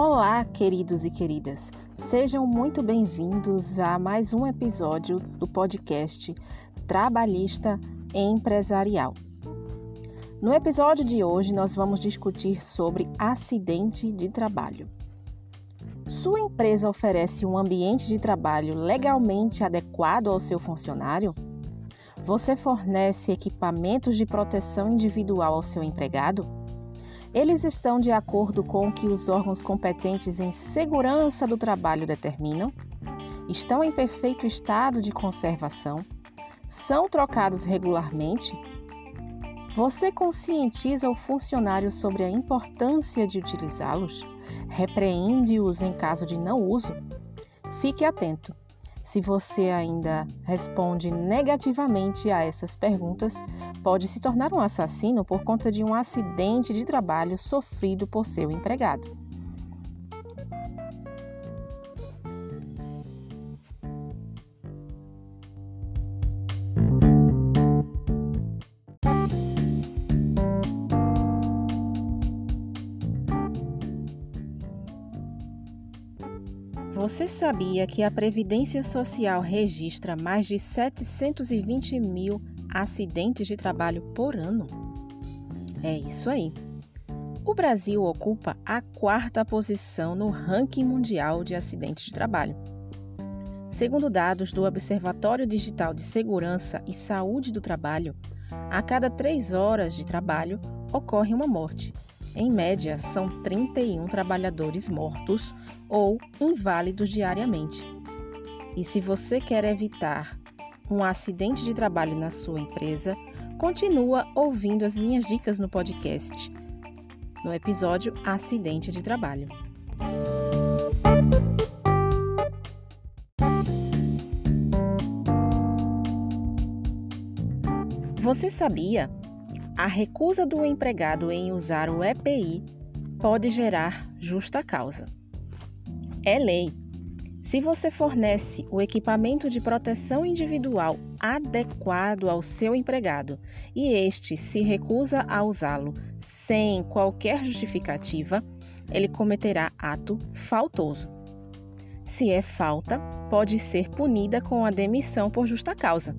Olá, queridos e queridas. Sejam muito bem-vindos a mais um episódio do podcast Trabalhista Empresarial. No episódio de hoje, nós vamos discutir sobre acidente de trabalho. Sua empresa oferece um ambiente de trabalho legalmente adequado ao seu funcionário? Você fornece equipamentos de proteção individual ao seu empregado? Eles estão de acordo com o que os órgãos competentes em segurança do trabalho determinam? Estão em perfeito estado de conservação? São trocados regularmente? Você conscientiza o funcionário sobre a importância de utilizá-los? Repreende-os em caso de não uso? Fique atento. Se você ainda responde negativamente a essas perguntas, pode se tornar um assassino por conta de um acidente de trabalho sofrido por seu empregado. Você sabia que a Previdência Social registra mais de 720 mil acidentes de trabalho por ano? É isso aí. O Brasil ocupa a quarta posição no ranking mundial de acidentes de trabalho. Segundo dados do Observatório Digital de Segurança e Saúde do Trabalho, a cada três horas de trabalho ocorre uma morte. Em média, são 31 trabalhadores mortos ou inválidos diariamente. E se você quer evitar um acidente de trabalho na sua empresa, continua ouvindo as minhas dicas no podcast, no episódio Acidente de Trabalho. Você sabia? A recusa do empregado em usar o EPI pode gerar justa causa. É lei. Se você fornece o equipamento de proteção individual adequado ao seu empregado e este se recusa a usá-lo sem qualquer justificativa, ele cometerá ato faltoso. Se é falta, pode ser punida com a demissão por justa causa.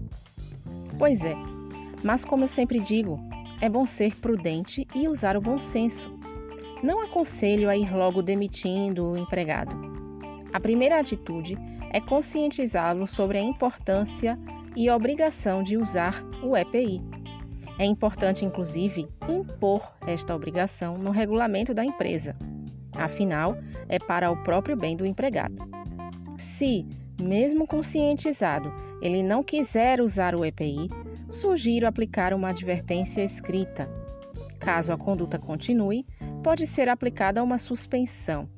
Pois é, mas como eu sempre digo, é bom ser prudente e usar o bom senso. Não aconselho a ir logo demitindo o empregado. A primeira atitude é conscientizá-lo sobre a importância e obrigação de usar o EPI. É importante, inclusive, impor esta obrigação no regulamento da empresa. Afinal, é para o próprio bem do empregado. Se, mesmo conscientizado, ele não quiser usar o EPI, sugiro aplicar uma advertência escrita. Caso a conduta continue, pode ser aplicada uma suspensão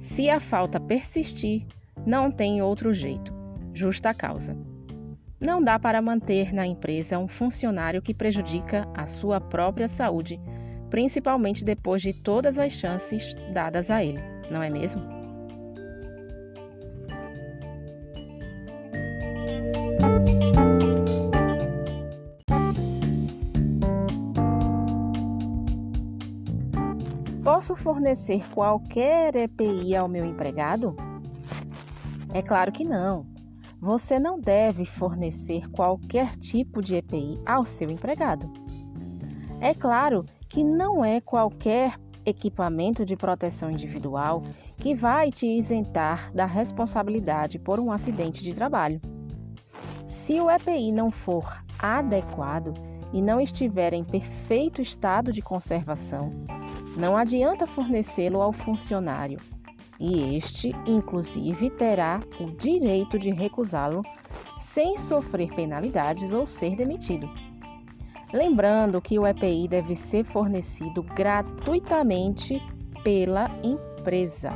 se a falta persistir, não tem outro jeito, justa causa. Não dá para manter na empresa um funcionário que prejudica a sua própria saúde, principalmente depois de todas as chances dadas a ele, não é mesmo? Posso fornecer qualquer EPI ao meu empregado? É claro que não. Você não deve fornecer qualquer tipo de EPI ao seu empregado. É claro que não é qualquer equipamento de proteção individual que vai te isentar da responsabilidade por um acidente de trabalho. Se o EPI não for adequado e não estiver em perfeito estado de conservação, não adianta fornecê-lo ao funcionário, e este, inclusive, terá o direito de recusá-lo sem sofrer penalidades ou ser demitido. Lembrando que o EPI deve ser fornecido gratuitamente pela empresa.